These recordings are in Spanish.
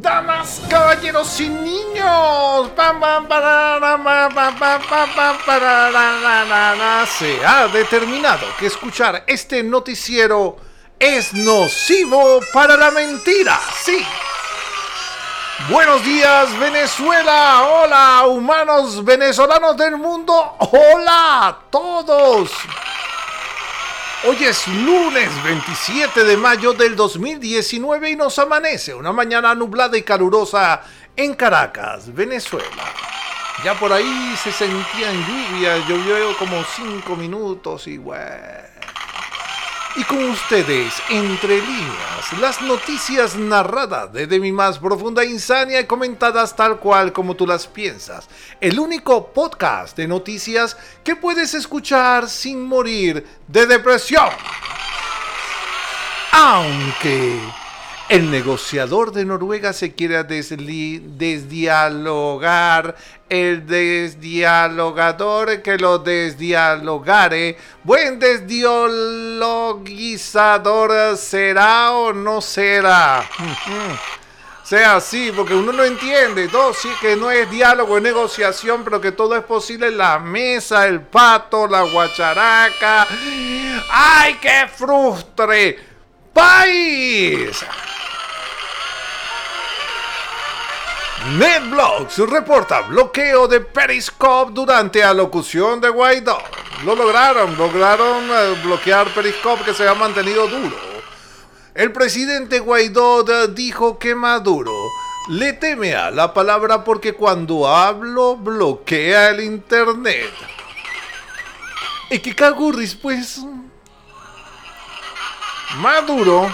Damas, caballeros y niños, se ha determinado que escuchar este noticiero es nocivo para la mentira. Sí. Buenos días Venezuela, hola humanos venezolanos del mundo, hola a todos. Hoy es lunes 27 de mayo del 2019 y nos amanece una mañana nublada y calurosa en Caracas, Venezuela. Ya por ahí se sentían lluvias, llovió como 5 minutos y bueno. Y con ustedes, entre líneas, las noticias narradas desde mi más profunda insania y comentadas tal cual como tú las piensas. El único podcast de noticias que puedes escuchar sin morir de depresión. Aunque el negociador de Noruega se quiere desdialogar, el desdialogador que lo desdialogare, buen desdialogizador será o no será. sea así, porque uno no entiende, todo sí que no es diálogo, es negociación, pero que todo es posible la mesa, el pato, la guacharaca. ¡Ay, qué frustre! ¡País! NetBlocks reporta bloqueo de Periscope durante alocución de Guaidó. Lo lograron, lograron eh, bloquear Periscope que se ha mantenido duro. El presidente Guaidó dijo que Maduro le teme a la palabra porque cuando hablo bloquea el internet. ¿Y qué cagurris pues? Maduro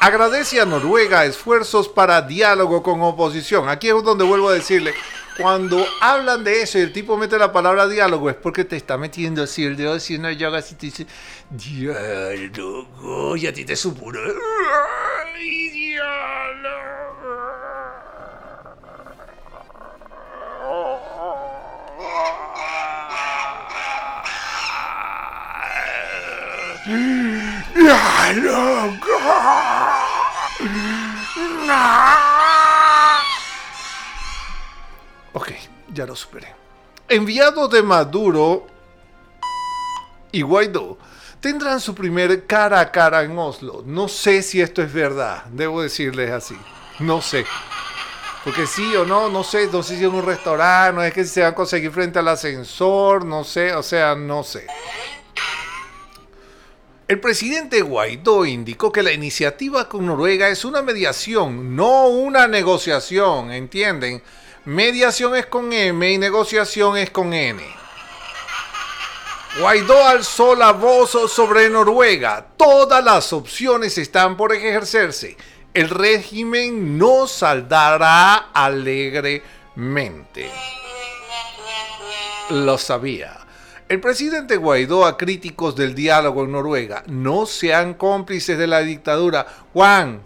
agradece a Noruega esfuerzos para diálogo con oposición. Aquí es donde vuelvo a decirle, cuando hablan de eso y el tipo mete la palabra diálogo es porque te está metiendo así el dedo así una yoga así te dice diálogo y a ti te supura diálogo Ok, ya lo superé. Enviado de Maduro y Guaidó tendrán su primer cara a cara en Oslo. No sé si esto es verdad, debo decirles así. No sé. Porque sí o no, no sé, no sé si en un restaurante, no es que se van a conseguir frente al ascensor, no sé, o sea, no sé. El presidente Guaidó indicó que la iniciativa con Noruega es una mediación, no una negociación, ¿entienden? Mediación es con M y negociación es con N. Guaidó alzó la voz sobre Noruega. Todas las opciones están por ejercerse. El régimen no saldrá alegremente. Lo sabía. El presidente Guaidó a críticos del diálogo en Noruega, no sean cómplices de la dictadura. Juan,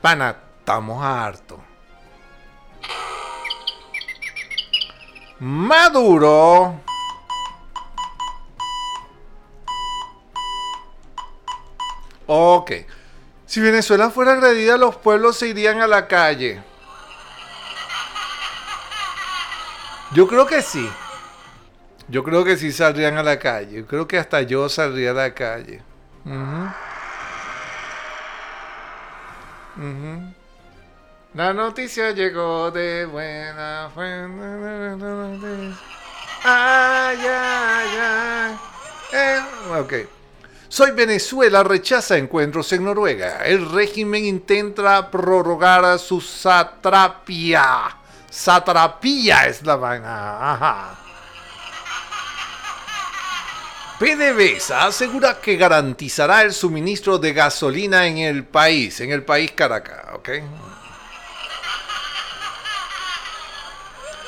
pana, estamos hartos. Maduro. Ok. Si Venezuela fuera agredida, los pueblos se irían a la calle. Yo creo que sí. Yo creo que sí saldrían a la calle. Yo creo que hasta yo saldría a la calle. La noticia llegó de buena fuente. Ay, ay, ay. Eh, ok. Soy Venezuela rechaza encuentros en Noruega. El régimen intenta prorrogar su satrapia. Satrapia es la vaina. Ajá. PDVSA asegura que garantizará el suministro de gasolina en el país, en el país Caracas, ¿ok?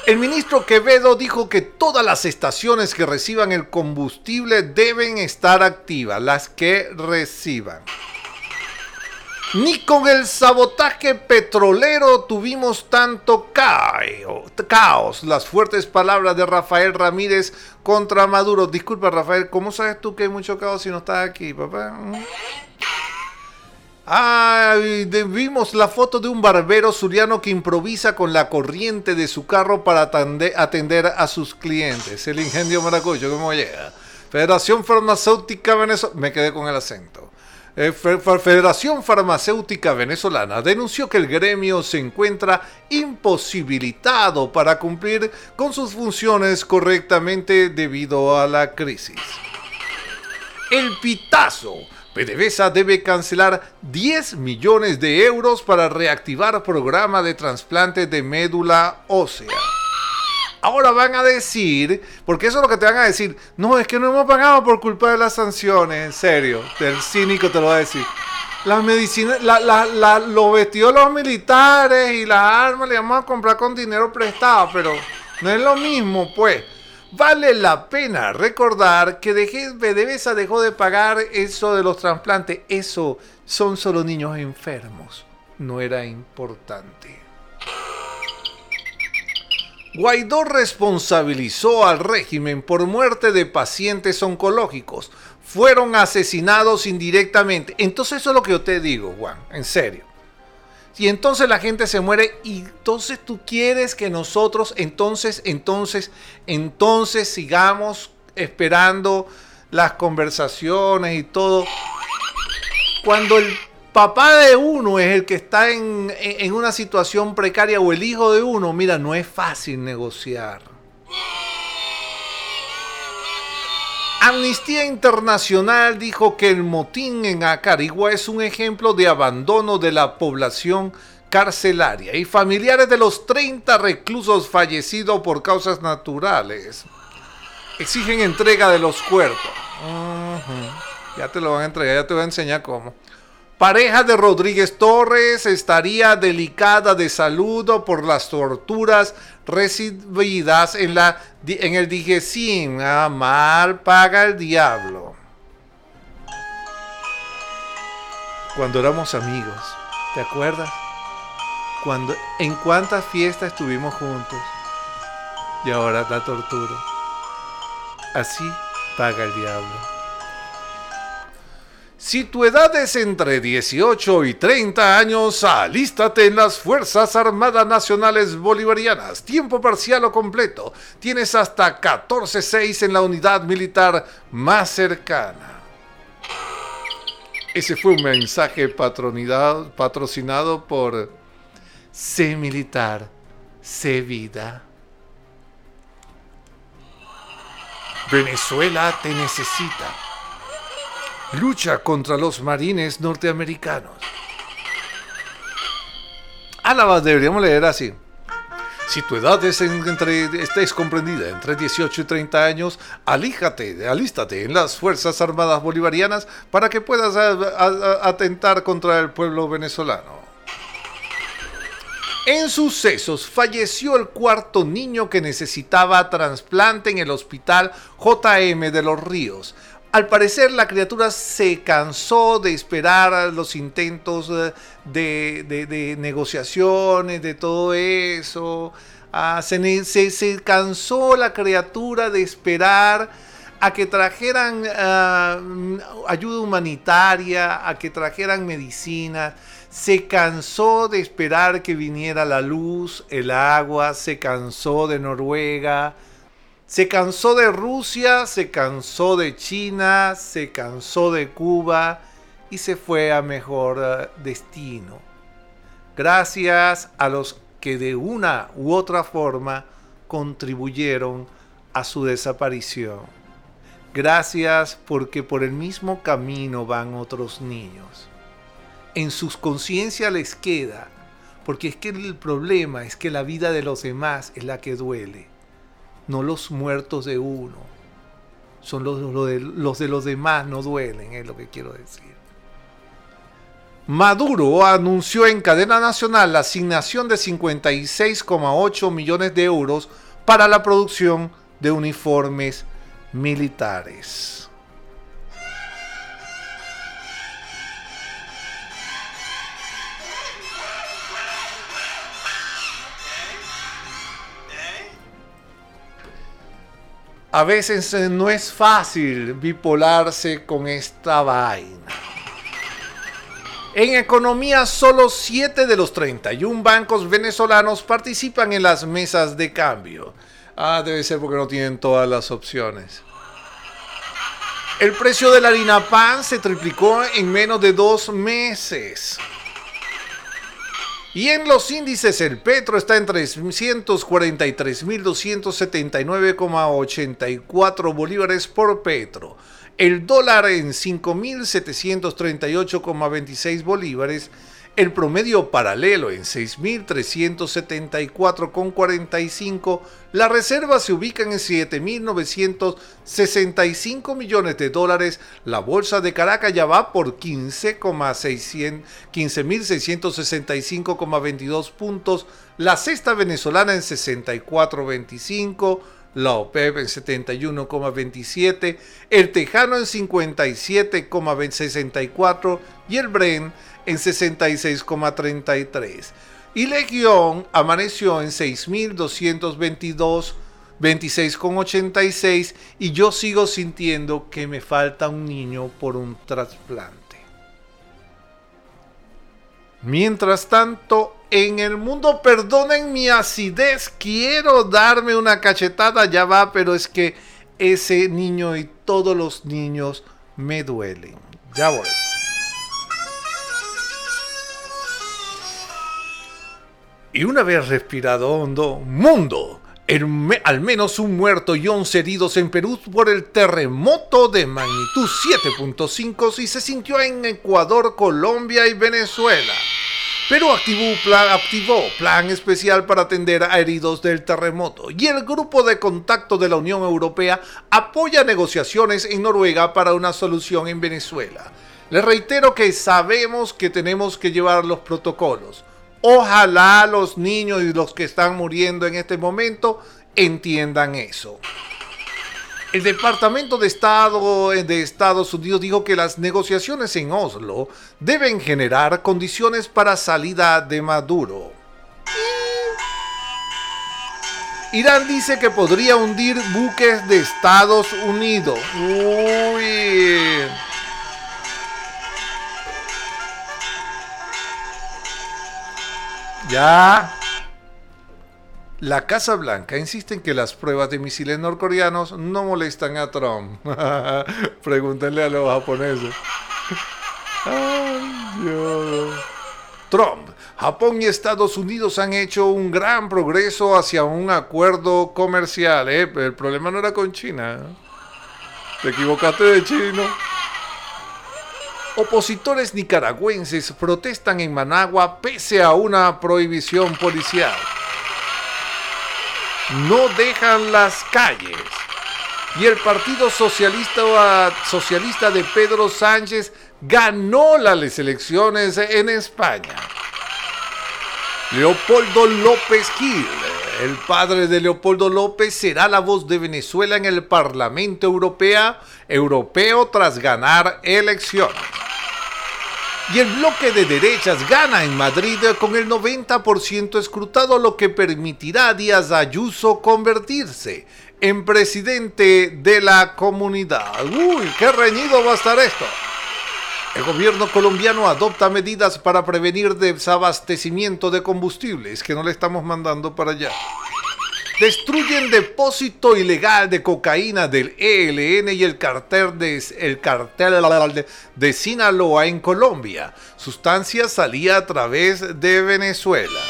El ministro Quevedo dijo que todas las estaciones que reciban el combustible deben estar activas, las que reciban. Ni con el sabotaje petrolero tuvimos tanto caos. Las fuertes palabras de Rafael Ramírez contra Maduro. Disculpa, Rafael, ¿cómo sabes tú que hay mucho caos si no estás aquí, papá? Ah, vimos la foto de un barbero suriano que improvisa con la corriente de su carro para atender a sus clientes. El ingenio maracuyo, ¿cómo llega? Federación Farmacéutica Venezolana. Me quedé con el acento. Eh, Federación Farmacéutica Venezolana denunció que el gremio se encuentra imposibilitado para cumplir con sus funciones correctamente debido a la crisis. El pitazo PDVSA debe cancelar 10 millones de euros para reactivar programa de trasplante de médula ósea. Ahora van a decir, porque eso es lo que te van a decir, no, es que no hemos pagado por culpa de las sanciones, en serio, el cínico te lo va a decir. Las medicinas, la, la, los vestidos los militares y las armas le vamos a comprar con dinero prestado, pero no es lo mismo, pues. Vale la pena recordar que PDVSA dejó de pagar eso de los trasplantes. Eso son solo niños enfermos. No era importante. Guaidó responsabilizó al régimen por muerte de pacientes oncológicos. Fueron asesinados indirectamente. Entonces eso es lo que yo te digo, Juan, en serio. Y entonces la gente se muere y entonces tú quieres que nosotros entonces, entonces, entonces sigamos esperando las conversaciones y todo. Cuando el papá de uno es el que está en, en una situación precaria o el hijo de uno, mira, no es fácil negociar. Amnistía Internacional dijo que el motín en Acarigua es un ejemplo de abandono de la población carcelaria y familiares de los 30 reclusos fallecidos por causas naturales exigen entrega de los cuerpos. Ya te lo van a entregar, ya te voy a enseñar cómo. Pareja de Rodríguez Torres estaría delicada de salud por las torturas recibidas en, la, en el Digesim. Ah, mal paga el diablo. Cuando éramos amigos, ¿te acuerdas? Cuando, en cuántas fiestas estuvimos juntos. Y ahora la tortura. Así paga el diablo. Si tu edad es entre 18 y 30 años, alístate en las Fuerzas Armadas Nacionales Bolivarianas, tiempo parcial o completo. Tienes hasta 14.6 en la unidad militar más cercana. Ese fue un mensaje patrocinado por C Militar, C Vida. Venezuela te necesita lucha contra los marines norteamericanos. Álava deberíamos leer así. Si tu edad es entre, comprendida entre 18 y 30 años, alíjate, alístate en las Fuerzas Armadas Bolivarianas para que puedas atentar contra el pueblo venezolano. En sucesos, falleció el cuarto niño que necesitaba trasplante en el hospital JM de los Ríos. Al parecer la criatura se cansó de esperar los intentos eh, de, negociaciones, de todo eso. Ah, se, cansó la criatura de esperar a que trajeran ah, ayuda humanitaria, a que trajeran medicina. Se cansó de esperar que viniera la luz, el agua, se cansó de Noruega, se cansó de Rusia, se cansó de China, se cansó de Cuba y se fue a mejor eh, destino. Gracias a los que de una u otra forma contribuyeron a su desaparición. Gracias porque por el mismo camino van otros niños. En sus conciencias les queda, porque es que el problema es que la vida de los demás es la que duele no los muertos de uno. Son los, de, los de los demás, no duelen, es lo que quiero decir. Maduro anunció en cadena nacional la asignación de 56,8 millones de euros para la producción de uniformes militares. A veces no es fácil bipolarse con esta vaina. En economía, solo 7 de los 31 bancos venezolanos participan en las mesas de cambio. Ah, debe ser porque no tienen todas las opciones. El precio de la harina pan se triplicó en menos de dos meses. Y en los índices el petro está en 343.279,84 bolívares por petro. El dólar en 5.738,26 bolívares el promedio paralelo en 6.374,45, la reserva se ubica en 7.965 millones de dólares, la bolsa de Caracas ya va por 15.665,22 puntos, la cesta venezolana en 64,25, la OPEP en 71,27, el Tejano en 57,64 y el Bren en 66,33. Y Legión amaneció en 6.222, 26,86 y yo sigo sintiendo que me falta un niño por un trasplante. Mientras tanto, en el mundo, perdonen mi acidez, quiero darme una cachetada, ya va, pero es que ese niño y todos los niños me duelen. Ya voy. Y una vez respirado hondo, mundo, al menos un muerto y 11 heridos en Perú por el terremoto de magnitud 7.5 y se sintió en Ecuador, Colombia y Venezuela. Perú activó plan, activó plan especial para atender a heridos del terremoto y el grupo de contacto de la Unión Europea apoya negociaciones en Noruega para una solución en Venezuela. Les reitero que sabemos que tenemos que llevar los protocolos Ojalá los niños y los que están muriendo en este momento entiendan eso. El Departamento de Estado de Estados Unidos dijo que las negociaciones en Oslo deben generar condiciones para salida de Maduro. Irán dice que podría hundir buques de Estados Unidos. Uy. Ya. La Casa Blanca insiste en que las pruebas de misiles norcoreanos no molestan a Trump. Pregúntenle a los japoneses. Trump. Japón y Estados Unidos han hecho un gran progreso hacia un acuerdo comercial. ¿eh? El problema no era con China. Te equivocaste de chino. Opositores nicaragüenses protestan en Managua pese a una prohibición policial. No dejan las calles. Y el Partido Socialista, de Pedro Sánchez ganó las elecciones en España. Leopoldo López Gil, el padre de Leopoldo López, será la voz de Venezuela en el Parlamento Europeo, europeo tras ganar elecciones. Y el bloque de derechas gana en Madrid con el 90% escrutado, lo que permitirá a Díaz Ayuso convertirse en presidente de la comunidad. Uy, qué reñido va a estar esto. El gobierno colombiano adopta medidas para prevenir desabastecimiento de combustibles que no le estamos mandando para allá destruyen depósito ilegal de cocaína del ELN y el cartel de, el cartel de Sinaloa en Colombia. Sustancia salía a través de Venezuela.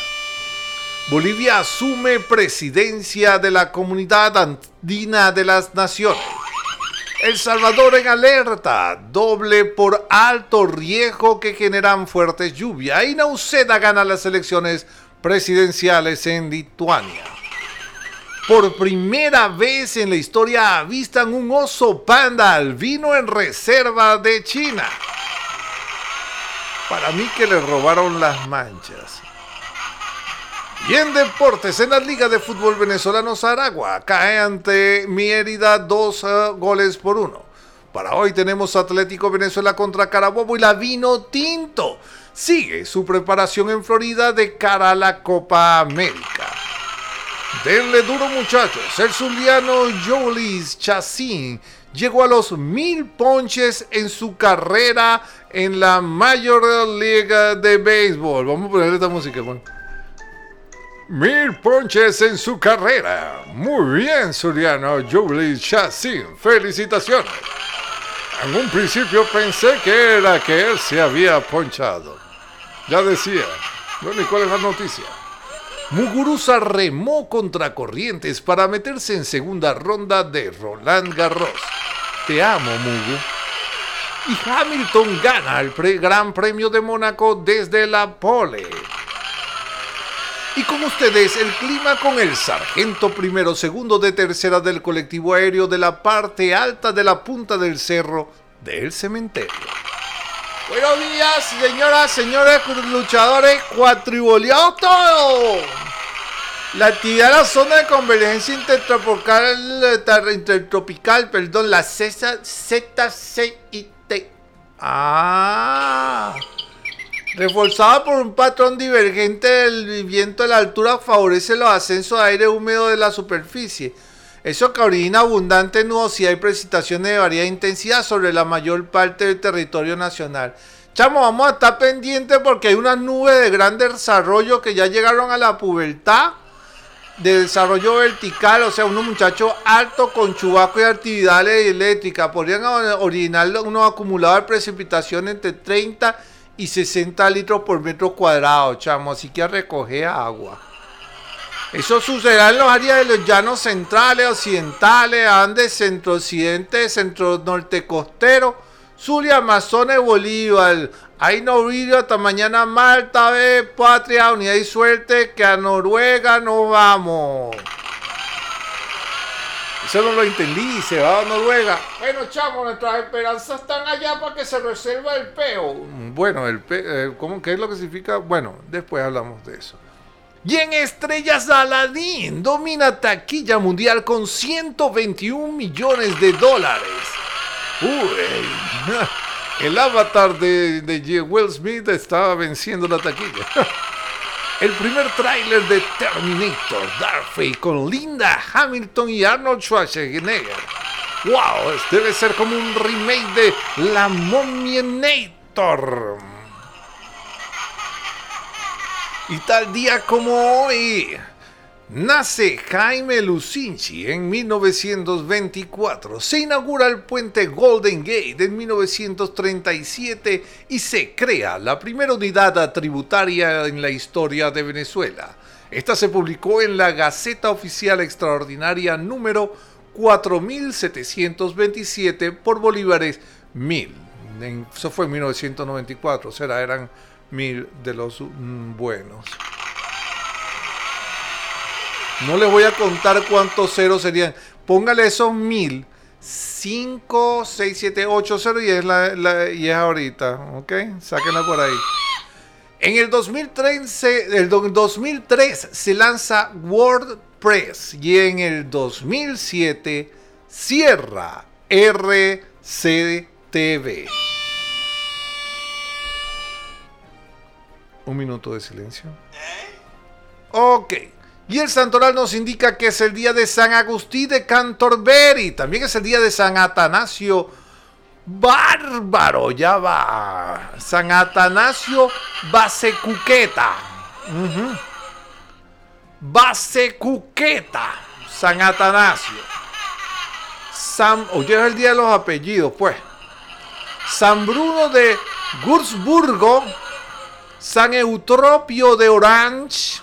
Bolivia asume presidencia de la Comunidad Andina de las Naciones. El Salvador en alerta, doble por alto riesgo que generan fuertes lluvias. Y Nauceda gana las elecciones presidenciales en Lituania. Por primera vez en la historia avistan un oso panda albino en reserva de China. Para mí que le robaron las manchas. Y en deportes, en la Liga de Fútbol Venezolano Aragua, cae ante Mierida dos eh, goles por uno. Para hoy tenemos Atlético Venezuela contra Carabobo y la Vino Tinto. Sigue su preparación en Florida de cara a la Copa América. Denle duro muchachos. El zuliano Jolis Chacín llegó a los mil ponches en su carrera en la Major League de Béisbol. Vamos a poner esta música, Juan. Mil ponches en su carrera. Muy bien, Suriano Jubilee Chassin. Felicitaciones. En un principio pensé que era que él se había ponchado. Ya decía. Bueno, ¿y cuál es la noticia? Muguruza remó contra corrientes para meterse en segunda ronda de Roland Garros. Te amo, Mugu. Y Hamilton gana el Gran Premio de Mónaco desde la pole. Y con ustedes el clima con el sargento primero, segundo de tercera del colectivo aéreo de la parte alta de la punta del cerro del cementerio. Buenos días, señoras, señores luchadores, cuatriboleados todo. La actividad de la zona de convergencia intertropical, intertropical perdón, la ZCIT. Ah. Reforzada por un patrón divergente del viento de la altura, favorece los ascensos de aire húmedo de la superficie. Eso que origina abundante nubosidad y precipitaciones de variada intensidad sobre la mayor parte del territorio nacional. Chamo, vamos a estar pendientes porque hay unas nubes de gran desarrollo que ya llegaron a la pubertad de desarrollo vertical, o sea, unos muchachos altos con chubaco y actividades eléctricas. Podrían originar unos acumulados de precipitación entre 30 y 60 litros por metro cuadrado, chamo, así que recoger agua. Eso sucederá en los áreas de los llanos centrales, occidentales, Andes, centro-occidente, centro-norte costero, Zulia, Amazonas, Bolívar. Hay no hasta mañana Malta, ve, patria, unidad y suerte, que a Noruega nos vamos. Eso no lo entendí, se va a Noruega. Bueno, chamo, nuestras esperanzas están allá para que se reserva el peo. Bueno, el peo, eh, ¿cómo, ¿qué es lo que significa? Bueno, después hablamos de eso. Y en Estrellas Aladdin domina taquilla mundial con 121 millones de dólares. Uy, el avatar de, de Will Smith estaba venciendo la taquilla. El primer tráiler de Terminator Dark Fate con Linda Hamilton y Arnold Schwarzenegger. ¡Wow! Debe ser como un remake de La Momienator. Y tal día como hoy, Nace Jaime Lucinchi en 1924, se inaugura el puente Golden Gate en 1937 y se crea la primera unidad tributaria en la historia de Venezuela. Esta se publicó en la Gaceta Oficial Extraordinaria número 4727 por bolívares 1000. Eso fue en 1994, o sea, eran mil de los mm, buenos. No les voy a contar cuántos ceros serían. Póngale esos mil. 5, 6, 7, 8, 0 y es, la, y es ahorita. ¿Ok? Sáquenla por ahí. En el 2003, el 2003 se lanza WordPress y en el 2007 cierra RCTV. Un minuto de silencio. Ok. Y el santoral nos indica que es el día de San Agustín de Cantorberi. También es el día de San Atanasio Bárbaro. Ya va. San Atanasio Basecuqueta. Basecuqueta. San Atanasio. San, hoy es el día de los apellidos, pues. San Bruno de Gursburgo. San Eutropio de Orange.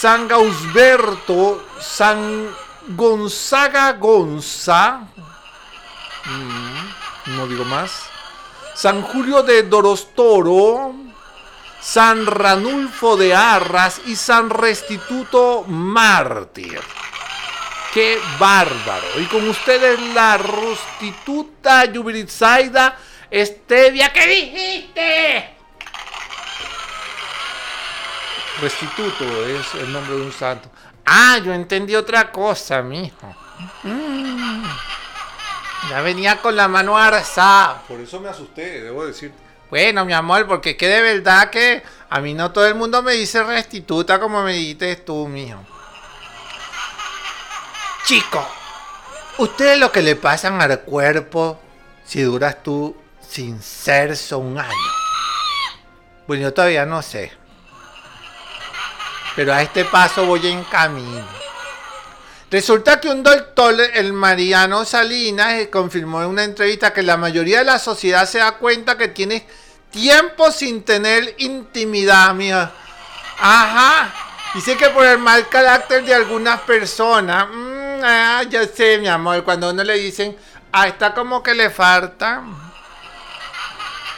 San Gausberto, San Gonzaga Gonza, mm, no digo más, San Julio de Dorostoro, San Ranulfo de Arras y San Restituto Mártir. ¡Qué bárbaro! Y con ustedes la Restituta Yubilitzaida Estevia. ¿Qué dijiste? Restituto es el nombre de un santo. Ah, yo entendí otra cosa, mijo. Mm. Ya venía con la mano arzada. Por eso me asusté, debo decir. Bueno, mi amor, porque que de verdad que a mí no todo el mundo me dice restituta como me dijiste tú, mijo. Chico, Ustedes lo que le pasan al cuerpo si duras tú sin sexo un año. Bueno, yo todavía no sé. Pero a este paso voy en camino. Resulta que un doctor, el Mariano Salinas, eh, confirmó en una entrevista que la mayoría de la sociedad se da cuenta que tiene tiempo sin tener intimidad, mía. Ajá. Dice que por el mal carácter de algunas personas. Mm, ah, ya sé, mi amor, cuando uno le dicen, ah, está como que le falta.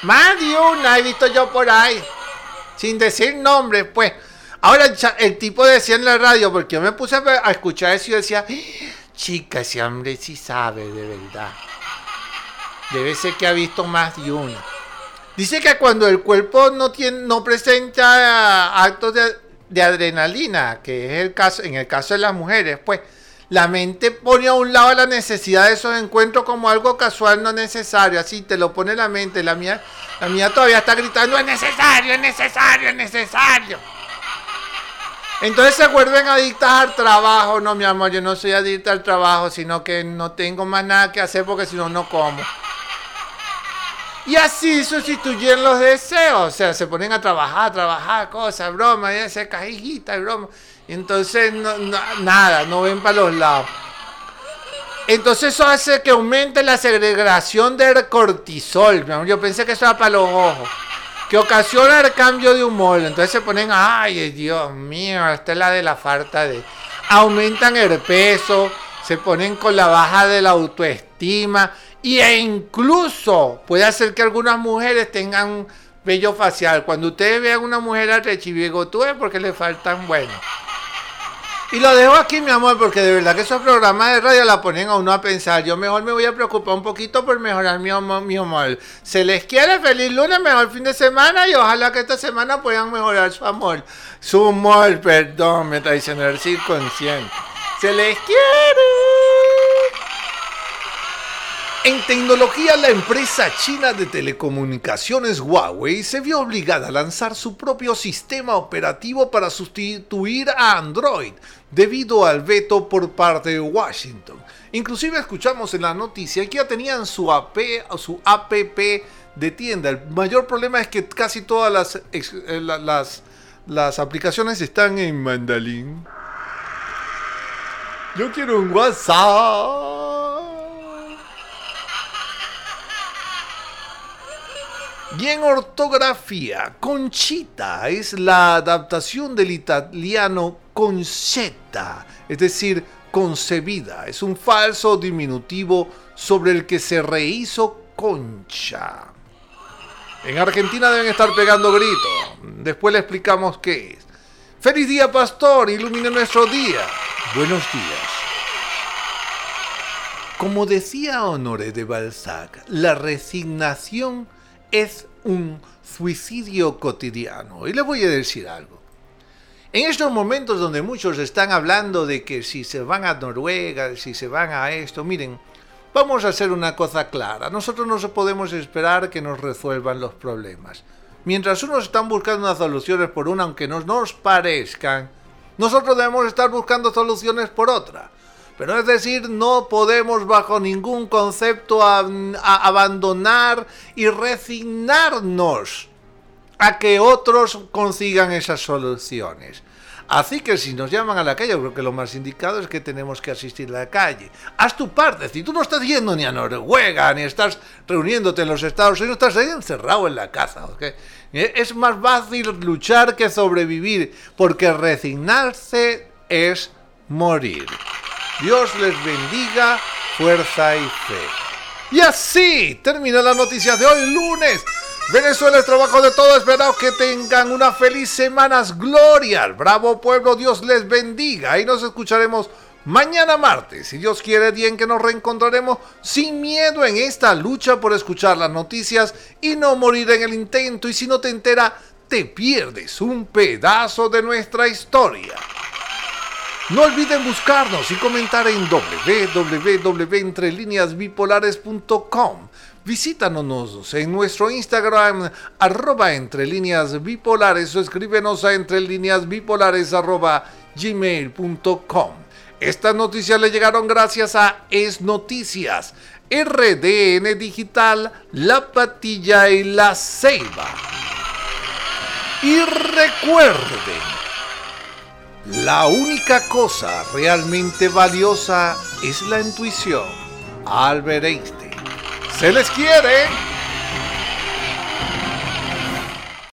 Más de una he visto yo por ahí. Sin decir nombres, pues. Ahora el tipo decía en la radio, porque yo me puse a escuchar eso y decía, chica, ese hombre sí sabe de verdad. Debe ser que ha visto más de una. Dice que cuando el cuerpo no tiene, no presenta actos de, de adrenalina, que es el caso, en el caso de las mujeres, pues la mente pone a un lado la necesidad de esos encuentros como algo casual, no necesario. Así te lo pone la mente. La mía, la mía todavía está gritando, es necesario, es necesario, es necesario. Entonces se vuelven adictas al trabajo. No, mi amor, yo no soy adicta al trabajo, sino que no tengo más nada que hacer porque si no, no como. Y así sustituyen los deseos. O sea, se ponen a trabajar, trabajar, cosas, bromas, y hacer cajitas, bromas. Entonces, nada, no ven para los lados. Entonces eso hace que aumente la segregación del cortisol. Yo pensé que eso era para los ojos que ocasiona el cambio de humor. Entonces se ponen, ay, Dios mío, esta es la de la falta de... Aumentan el peso, se ponen con la baja de la autoestima e incluso puede hacer que algunas mujeres tengan vello facial. Cuando ustedes vean una mujer tú es porque le faltan, bueno, y lo dejo aquí, mi amor, porque de verdad que esos programas de radio la ponen a uno a pensar. Yo mejor me voy a preocupar un poquito por mejorar mi, mi humor. Se les quiere feliz lunes, mejor fin de semana y ojalá que esta semana puedan mejorar su amor. Su humor, perdón, me diciendo el consciente. Se les quiere. En tecnología, la empresa china de telecomunicaciones Huawei se vio obligada a lanzar su propio sistema operativo para sustituir a Android debido al veto por parte de Washington. Inclusive escuchamos en la noticia que ya tenían su, AP, su app de tienda. El mayor problema es que casi todas las, eh, las, las aplicaciones están en mandalín. Yo quiero un WhatsApp. Y en ortografía, Conchita es la adaptación del italiano concetta, es decir, concebida. Es un falso diminutivo sobre el que se rehizo concha. En Argentina deben estar pegando gritos. Después le explicamos qué es. Feliz día, pastor. Ilumine nuestro día. Buenos días. Como decía Honoré de Balzac, la resignación es un suicidio cotidiano. Y le voy a decir algo. En estos momentos donde muchos están hablando de que si se van a Noruega, si se van a esto, miren, vamos a hacer una cosa clara. Nosotros no podemos esperar que nos resuelvan los problemas. Mientras unos están buscando unas soluciones por una, aunque no nos parezcan, nosotros debemos estar buscando soluciones por otra. Pero es decir, no podemos bajo ningún concepto abandonar y resignarnos a que otros consigan esas soluciones. Así que si nos llaman a la calle, creo que lo más indicado es que tenemos que asistir a la calle. Haz tu parte. Si tú no estás yendo ni a Noruega, ni estás reuniéndote en los Estados Unidos, estás ahí encerrado en la casa. Es más fácil luchar que sobrevivir, porque resignarse es morir. Dios les bendiga, fuerza y fe. Y así termina la noticia de hoy lunes. Venezuela es trabajo de todo. Esperamos que tengan una feliz semanas. Gloria al bravo pueblo. Dios les bendiga. Y nos escucharemos mañana martes. Si Dios quiere bien que nos reencontraremos sin miedo en esta lucha por escuchar las noticias y no morir en el intento. Y si no te entera, te pierdes un pedazo de nuestra historia. No olviden buscarnos y comentar en www.entrelineasbipolares.com. Visítanos en nuestro Instagram arroba entre bipolares o escríbenos a entre arroba gmail.com. Estas noticias le llegaron gracias a Es Noticias, RDN Digital, La Patilla y La Ceiba. Y recuerden, la única cosa realmente valiosa es la intuición. Albert Einstein. Se les quiere.